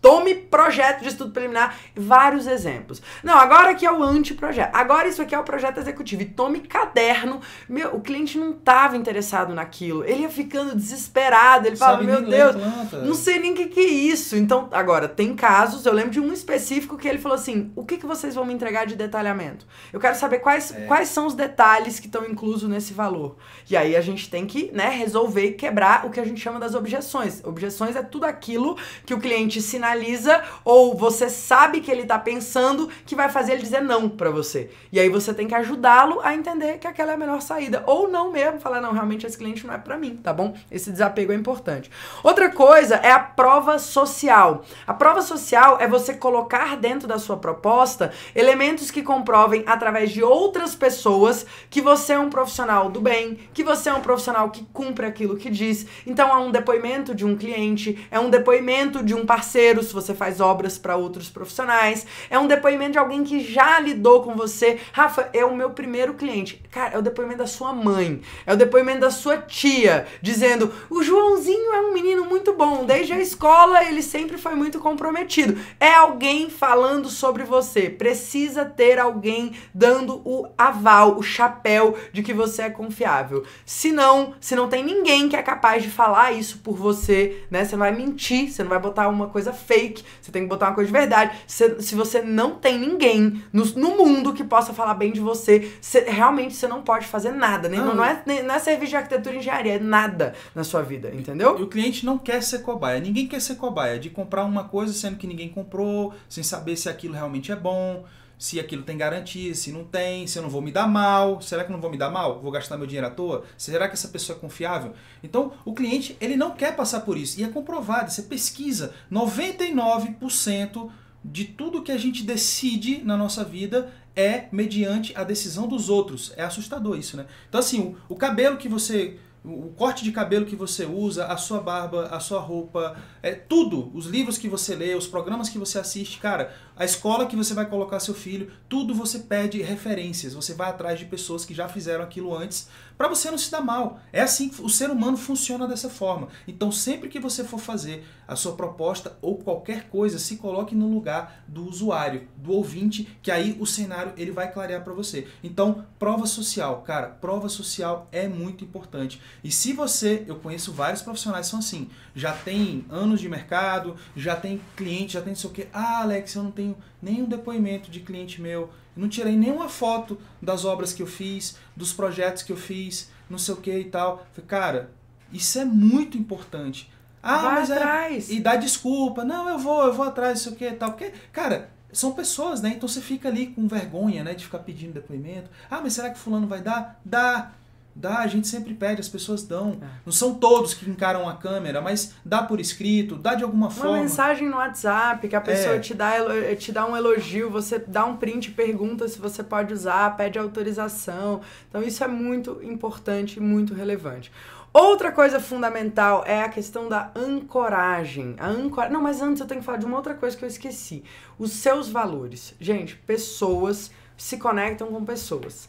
Tome projeto de estudo preliminar, vários exemplos. Não, agora aqui é o anteprojeto. Agora isso aqui é o projeto executivo. E tome caderno. Meu, o cliente não estava interessado naquilo. Ele ia ficando desesperado. Ele falava, meu Deus, não sei nem o que, que é isso. Então, agora, tem casos, eu lembro de um específico que ele falou assim: o que, que vocês vão me entregar de detalhamento? Eu quero saber quais, é. quais são os detalhes que estão inclusos nesse valor. E aí a gente tem que né, resolver e quebrar o que a gente chama das objeções. Objeções é tudo aquilo que o cliente sinaliza sinaliza ou você sabe que ele tá pensando que vai fazer ele dizer não para você. E aí você tem que ajudá-lo a entender que aquela é a melhor saída ou não mesmo, falar não, realmente esse cliente não é para mim, tá bom? Esse desapego é importante. Outra coisa é a prova social. A prova social é você colocar dentro da sua proposta elementos que comprovem através de outras pessoas que você é um profissional do bem, que você é um profissional que cumpre aquilo que diz. Então é um depoimento de um cliente, é um depoimento de um parceiro se você faz obras para outros profissionais. É um depoimento de alguém que já lidou com você. Rafa, é o meu primeiro cliente. Cara, é o depoimento da sua mãe. É o depoimento da sua tia, dizendo: o Joãozinho é um menino muito bom. Desde a escola ele sempre foi muito comprometido. É alguém falando sobre você. Precisa ter alguém dando o aval, o chapéu de que você é confiável. Se não, se não tem ninguém que é capaz de falar isso por você, né? Você vai mentir, você não vai botar uma coisa fake, você tem que botar uma coisa de verdade. Se, se você não tem ninguém no, no mundo que possa falar bem de você, você, realmente você não pode fazer nada. Nem, não, não, é, nem, não é serviço de arquitetura e engenharia, é nada na sua vida, entendeu? E o cliente não quer ser cobaia. Ninguém quer ser cobaia de comprar uma coisa sendo que ninguém comprou, sem saber se aquilo realmente é bom se aquilo tem garantia, se não tem, se eu não vou me dar mal, será que eu não vou me dar mal? Vou gastar meu dinheiro à toa? Será que essa pessoa é confiável? Então, o cliente, ele não quer passar por isso. E é comprovado, você pesquisa, 99% de tudo que a gente decide na nossa vida é mediante a decisão dos outros. É assustador isso, né? Então, assim, o, cabelo que você o corte de cabelo que você usa, a sua barba, a sua roupa, é tudo, os livros que você lê, os programas que você assiste, cara, a escola que você vai colocar seu filho, tudo você pede referências, você vai atrás de pessoas que já fizeram aquilo antes, para você não se dar mal. É assim que o ser humano funciona dessa forma. Então, sempre que você for fazer a sua proposta ou qualquer coisa, se coloque no lugar do usuário, do ouvinte, que aí o cenário ele vai clarear para você. Então, prova social, cara, prova social é muito importante. E se você, eu conheço vários profissionais que são assim, já tem anos de mercado, já tem cliente, já tem não sei o que. Ah, Alex, eu não tenho nenhum depoimento de cliente meu, não tirei nenhuma foto das obras que eu fiz, dos projetos que eu fiz, não sei o que e tal. Falei, cara, isso é muito importante. Ah, Vai mas é atrás. É, e dá desculpa. Não, eu vou, eu vou atrás, não sei o que e tal. Porque, cara, são pessoas, né? Então você fica ali com vergonha, né? De ficar pedindo depoimento. Ah, mas será que fulano vai dar? Dá. Dá, a gente sempre pede, as pessoas dão. É. Não são todos que encaram a câmera, mas dá por escrito, dá de alguma Uma forma. Uma mensagem no WhatsApp, que a pessoa é. te, dá, te dá um elogio, você dá um print, pergunta se você pode usar, pede autorização. Então isso é muito importante e muito relevante. Outra coisa fundamental é a questão da ancoragem. A ancor... Não, mas antes eu tenho que falar de uma outra coisa que eu esqueci. Os seus valores. Gente, pessoas se conectam com pessoas.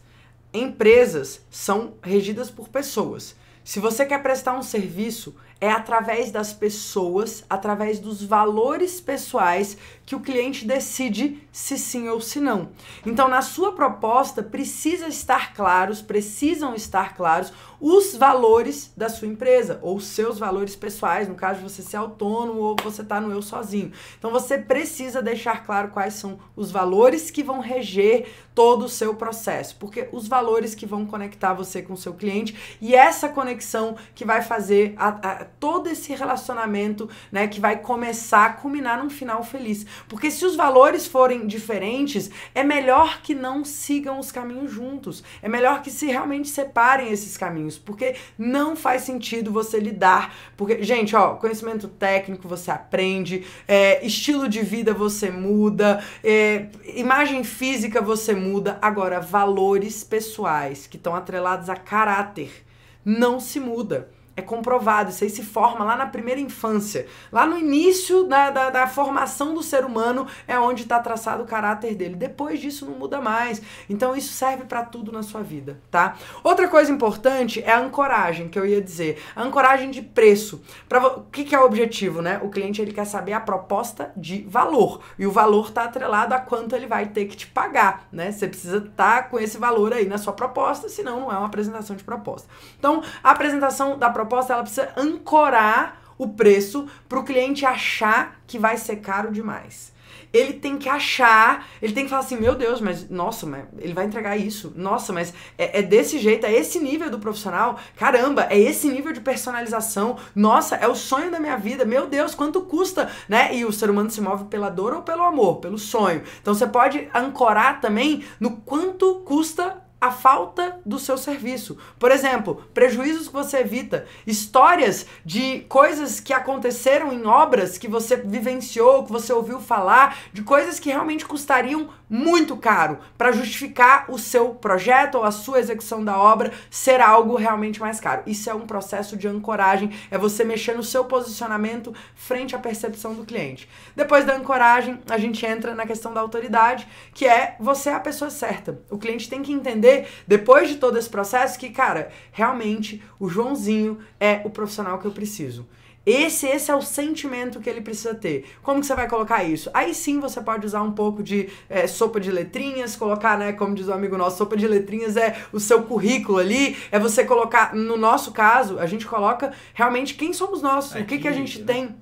Empresas são regidas por pessoas. Se você quer prestar um serviço, é através das pessoas, através dos valores pessoais que o cliente decide se sim ou se não. Então, na sua proposta, precisa estar claros, precisam estar claros os valores da sua empresa, ou seus valores pessoais, no caso de você ser autônomo ou você estar tá no eu sozinho. Então, você precisa deixar claro quais são os valores que vão reger todo o seu processo, porque os valores que vão conectar você com o seu cliente e essa conexão que vai fazer a, a, todo esse relacionamento, né, que vai começar a culminar num final feliz. Porque se os valores forem diferentes, é melhor que não sigam os caminhos juntos. É melhor que se realmente separem esses caminhos, porque não faz sentido você lidar. Porque, gente, ó, conhecimento técnico você aprende, é, estilo de vida você muda, é, imagem física você muda. Agora, valores pessoais que estão atrelados a caráter não se muda. É comprovado, isso aí se forma lá na primeira infância. Lá no início da, da, da formação do ser humano é onde está traçado o caráter dele. Depois disso não muda mais. Então isso serve para tudo na sua vida, tá? Outra coisa importante é a ancoragem, que eu ia dizer. A ancoragem de preço. Pra, o que, que é o objetivo, né? O cliente ele quer saber a proposta de valor. E o valor está atrelado a quanto ele vai ter que te pagar, né? Você precisa estar tá com esse valor aí na sua proposta, senão não é uma apresentação de proposta. Então, a apresentação da proposta ela precisa ancorar o preço para o cliente achar que vai ser caro demais ele tem que achar, ele tem que falar assim, meu Deus, mas nossa, mas ele vai entregar isso. Nossa, mas é, é, desse jeito, é esse nível do profissional. Caramba, é esse nível de personalização. Nossa, é o sonho da minha vida. Meu Deus, quanto custa, né? E o ser humano se move pela dor ou pelo amor, pelo sonho. Então você pode ancorar também no quanto custa a falta do seu serviço. Por exemplo, prejuízos que você evita, histórias de coisas que aconteceram em obras que você vivenciou, que você ouviu falar, de coisas que realmente custariam muito caro para justificar o seu projeto ou a sua execução da obra ser algo realmente mais caro. Isso é um processo de ancoragem, é você mexer no seu posicionamento frente à percepção do cliente. Depois da ancoragem, a gente entra na questão da autoridade, que é você é a pessoa certa. O cliente tem que entender entender, depois de todo esse processo, que, cara, realmente o Joãozinho é o profissional que eu preciso. Esse, esse é o sentimento que ele precisa ter. Como que você vai colocar isso? Aí sim você pode usar um pouco de é, sopa de letrinhas, colocar, né, como diz o um amigo nosso, sopa de letrinhas é o seu currículo ali, é você colocar, no nosso caso, a gente coloca realmente quem somos nós, Aqui, o que, que a gente né? tem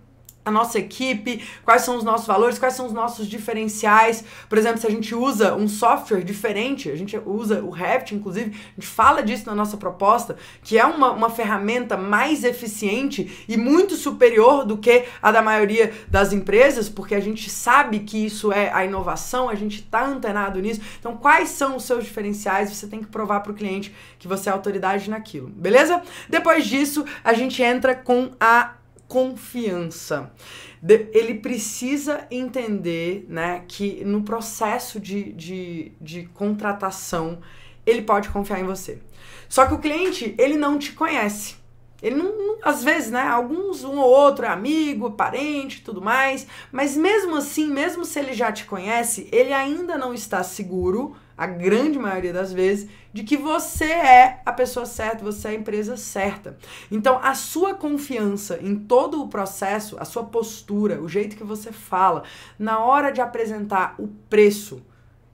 a nossa equipe, quais são os nossos valores, quais são os nossos diferenciais. Por exemplo, se a gente usa um software diferente, a gente usa o Revit, inclusive, a gente fala disso na nossa proposta, que é uma, uma ferramenta mais eficiente e muito superior do que a da maioria das empresas, porque a gente sabe que isso é a inovação, a gente está antenado nisso. Então, quais são os seus diferenciais? Você tem que provar para o cliente que você é autoridade naquilo, beleza? Depois disso, a gente entra com a confiança. ele precisa entender né, que no processo de, de, de contratação ele pode confiar em você. Só que o cliente, ele não te conhece. Ele não, não, às vezes, né? Alguns, um ou outro é amigo, parente, tudo mais. Mas mesmo assim, mesmo se ele já te conhece, ele ainda não está seguro a grande maioria das vezes, de que você é a pessoa certa, você é a empresa certa. Então, a sua confiança em todo o processo, a sua postura, o jeito que você fala, na hora de apresentar o preço,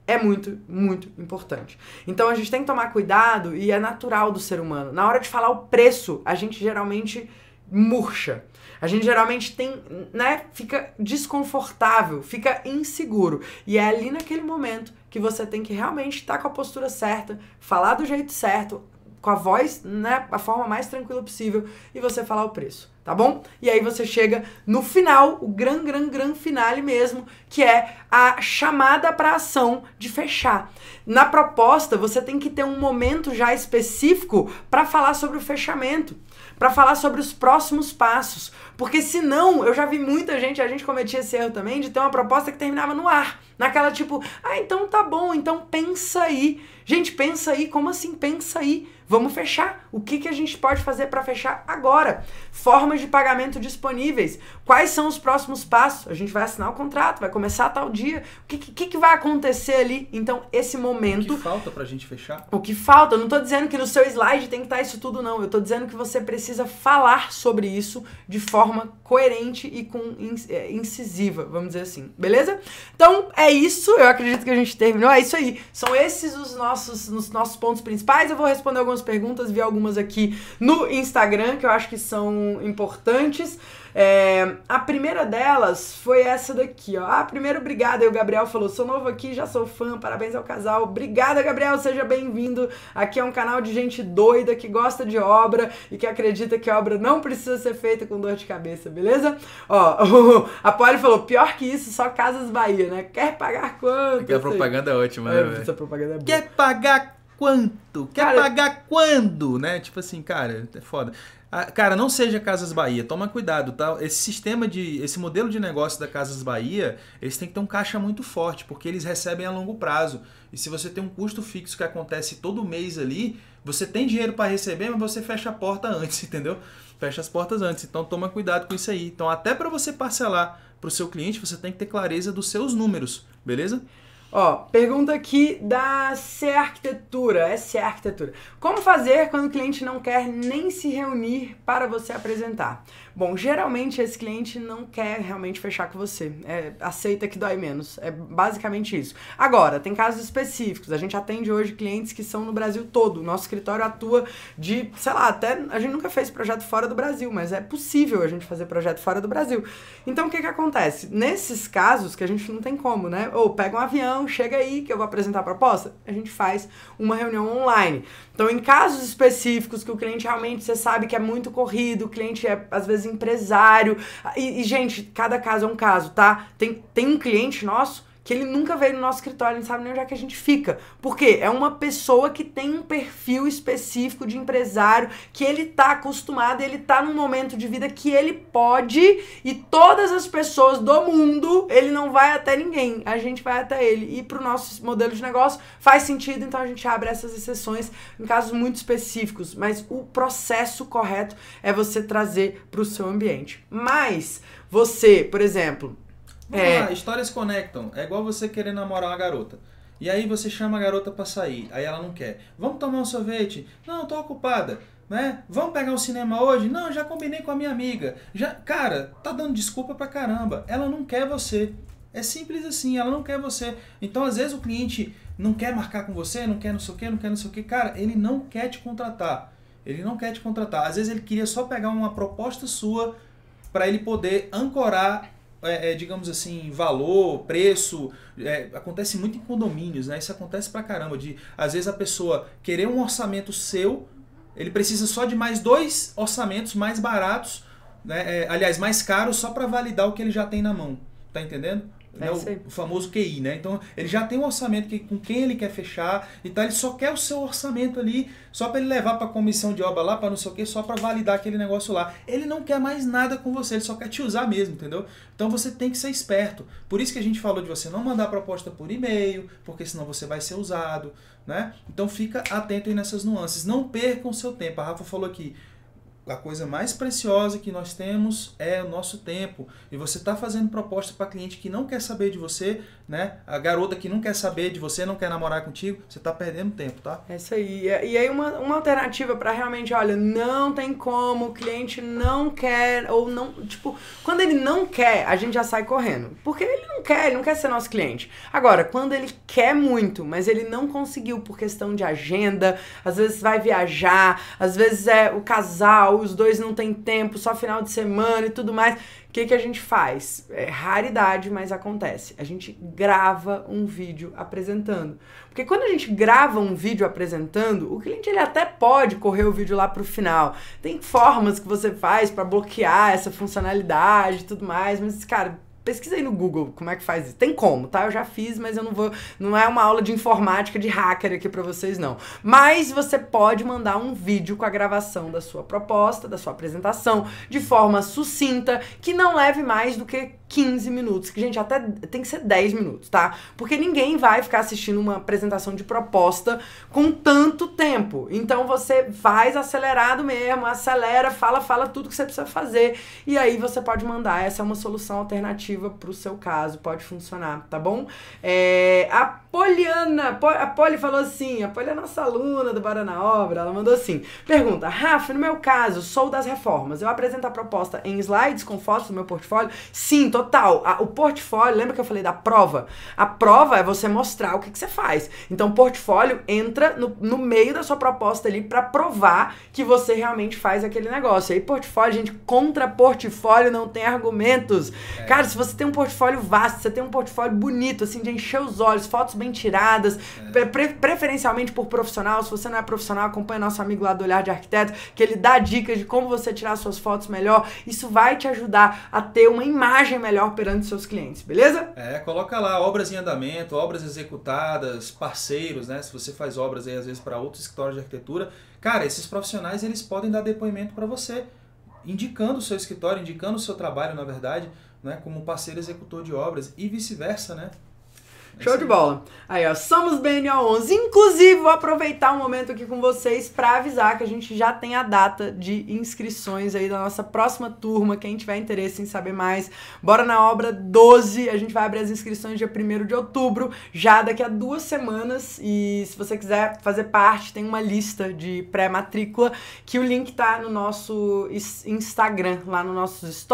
é muito, muito importante. Então a gente tem que tomar cuidado e é natural do ser humano. Na hora de falar o preço, a gente geralmente murcha. A gente geralmente tem, né, fica desconfortável, fica inseguro. E é ali naquele momento que você tem que realmente estar tá com a postura certa, falar do jeito certo, com a voz, né, a forma mais tranquila possível e você falar o preço, tá bom? E aí você chega no final, o gran, gran, gran finale mesmo, que é a chamada para ação de fechar. Na proposta, você tem que ter um momento já específico para falar sobre o fechamento para falar sobre os próximos passos. Porque senão, eu já vi muita gente, a gente cometia esse erro também, de ter uma proposta que terminava no ar. Naquela tipo, ah, então tá bom, então pensa aí. Gente, pensa aí, como assim pensa aí? Vamos fechar. O que, que a gente pode fazer para fechar agora? Formas de pagamento disponíveis. Quais são os próximos passos? A gente vai assinar o contrato, vai começar tal dia. O que, que, que vai acontecer ali? Então, esse momento. O que falta pra gente fechar? O que falta? Eu não tô dizendo que no seu slide tem que estar tá isso tudo, não. Eu tô dizendo que você precisa falar sobre isso de forma coerente e com é, incisiva, vamos dizer assim. Beleza? Então, é isso. Eu acredito que a gente terminou. É isso aí. São esses os nossos, os nossos pontos principais. Eu vou responder algumas perguntas, vi algumas aqui no Instagram que eu acho que são importantes. É, a primeira delas foi essa daqui, ó. Ah, primeiro, obrigada. E o Gabriel falou: sou novo aqui, já sou fã, parabéns ao casal. Obrigada, Gabriel, seja bem-vindo. Aqui é um canal de gente doida que gosta de obra e que acredita que a obra não precisa ser feita com dor de cabeça, beleza? Ó, *laughs* a Polly falou: pior que isso, só Casas Bahia, né? Quer pagar quanto? Que a propaganda é ótima, né? essa propaganda é boa. Quer pagar quanto? Quer cara, pagar quando? Né? Tipo assim, cara, é foda. Ah, cara, não seja Casas Bahia, toma cuidado, tá? Esse sistema de. Esse modelo de negócio da Casas Bahia, eles têm que ter um caixa muito forte, porque eles recebem a longo prazo. E se você tem um custo fixo que acontece todo mês ali, você tem dinheiro para receber, mas você fecha a porta antes, *laughs* entendeu? Fecha as portas antes. Então toma cuidado com isso aí. Então, até para você parcelar para o seu cliente, você tem que ter clareza dos seus números, beleza? Ó, pergunta aqui da C Arquitetura, C Arquitetura. Como fazer quando o cliente não quer nem se reunir para você apresentar? Bom, geralmente esse cliente não quer realmente fechar com você. É, aceita que dói menos. É basicamente isso. Agora, tem casos específicos. A gente atende hoje clientes que são no Brasil todo. Nosso escritório atua de, sei lá, até a gente nunca fez projeto fora do Brasil, mas é possível a gente fazer projeto fora do Brasil. Então o que que acontece? Nesses casos que a gente não tem como, né? Ou pega um avião, chega aí que eu vou apresentar a proposta, a gente faz uma reunião online. Então, em casos específicos que o cliente realmente você sabe que é muito corrido, o cliente é às vezes empresário. E, e gente, cada caso é um caso, tá? Tem, tem um cliente nosso que ele nunca veio no nosso escritório, não sabe nem onde é que a gente fica. Por quê? É uma pessoa que tem um perfil específico de empresário, que ele tá acostumado, ele tá num momento de vida que ele pode e todas as pessoas do mundo, ele não vai até ninguém, a gente vai até ele. E pro nosso modelo de negócio faz sentido, então a gente abre essas exceções em casos muito específicos, mas o processo correto é você trazer pro seu ambiente. Mas você, por exemplo, é. Lá, histórias conectam. É igual você querer namorar uma garota. E aí você chama a garota para sair, aí ela não quer. Vamos tomar um sorvete? Não, tô ocupada. Né? Vamos pegar o um cinema hoje? Não, já combinei com a minha amiga. Já, cara, tá dando desculpa pra caramba. Ela não quer você. É simples assim, ela não quer você. Então, às vezes o cliente não quer marcar com você, não quer não sei o que, não quer não sei o que. Cara, ele não quer te contratar. Ele não quer te contratar. Às vezes ele queria só pegar uma proposta sua para ele poder ancorar é, é, digamos assim, valor, preço, é, acontece muito em condomínios, né? Isso acontece pra caramba. De, às vezes a pessoa querer um orçamento seu, ele precisa só de mais dois orçamentos mais baratos, né? É, aliás, mais caros, só para validar o que ele já tem na mão. Tá entendendo? É né, o, famoso QI, né? Então ele já tem um orçamento que, com quem ele quer fechar, então ele só quer o seu orçamento ali, só para ele levar para a comissão de obra lá, para não sei o que, só para validar aquele negócio lá. Ele não quer mais nada com você, ele só quer te usar mesmo, entendeu? Então você tem que ser esperto. Por isso que a gente falou de você não mandar proposta por e-mail, porque senão você vai ser usado, né? Então fica atento aí nessas nuances. Não percam o seu tempo. A Rafa falou aqui, a coisa mais preciosa que nós temos é o nosso tempo. E você está fazendo proposta para cliente que não quer saber de você, né? A garota que não quer saber de você, não quer namorar contigo, você está perdendo tempo, tá? É isso aí. E aí uma, uma alternativa para realmente, olha, não tem como, o cliente não quer, ou não, tipo, quando ele não quer, a gente já sai correndo. Porque ele não quer, ele não quer ser nosso cliente. Agora, quando ele quer muito, mas ele não conseguiu por questão de agenda, às vezes vai viajar, às vezes é o casal, os dois não tem tempo, só final de semana e tudo mais. O que, que a gente faz? É raridade, mas acontece. A gente grava um vídeo apresentando. Porque quando a gente grava um vídeo apresentando, o cliente ele até pode correr o vídeo lá pro final. Tem formas que você faz para bloquear essa funcionalidade e tudo mais, mas, cara, Pesquisa aí no Google como é que faz isso. Tem como, tá? Eu já fiz, mas eu não vou. Não é uma aula de informática de hacker aqui para vocês, não. Mas você pode mandar um vídeo com a gravação da sua proposta, da sua apresentação, de forma sucinta, que não leve mais do que 15 minutos, que gente, até tem que ser 10 minutos, tá? Porque ninguém vai ficar assistindo uma apresentação de proposta com tanto tempo. Então você faz acelerado mesmo, acelera, fala, fala tudo que você precisa fazer e aí você pode mandar. Essa é uma solução alternativa pro seu caso, pode funcionar, tá bom? É, a Poliana, a Poli falou assim, a Poli é nossa aluna do Bora na Obra, ela mandou assim, pergunta, Rafa, no meu caso, sou das reformas, eu apresento a proposta em slides com fotos do meu portfólio? Sim, total. A, o portfólio, lembra que eu falei da prova? A prova é você mostrar o que, que você faz. Então, o portfólio entra no, no meio da sua proposta ali para provar que você realmente faz aquele negócio. E aí, portfólio, gente, contra portfólio não tem argumentos. É. Cara, se você tem um portfólio vasto, você tem um portfólio bonito, assim, de encher os olhos, fotos bem bem tiradas, é. pre preferencialmente por profissional. Se você não é profissional, acompanha nosso amigo lá do Olhar de Arquiteto, que ele dá dicas de como você tirar suas fotos melhor. Isso vai te ajudar a ter uma imagem melhor perante seus clientes, beleza? É, coloca lá obras em andamento, obras executadas, parceiros, né? Se você faz obras aí às vezes para outros escritórios de arquitetura, cara, esses profissionais eles podem dar depoimento para você, indicando o seu escritório, indicando o seu trabalho, na verdade, né, como parceiro executor de obras e vice-versa, né? Show de bola. Aí, ó, somos BNO11. Inclusive, vou aproveitar o um momento aqui com vocês para avisar que a gente já tem a data de inscrições aí da nossa próxima turma. Quem tiver interesse em saber mais, bora na obra 12. A gente vai abrir as inscrições dia 1 de outubro, já daqui a duas semanas. E se você quiser fazer parte, tem uma lista de pré-matrícula que o link tá no nosso Instagram, lá no nosso stories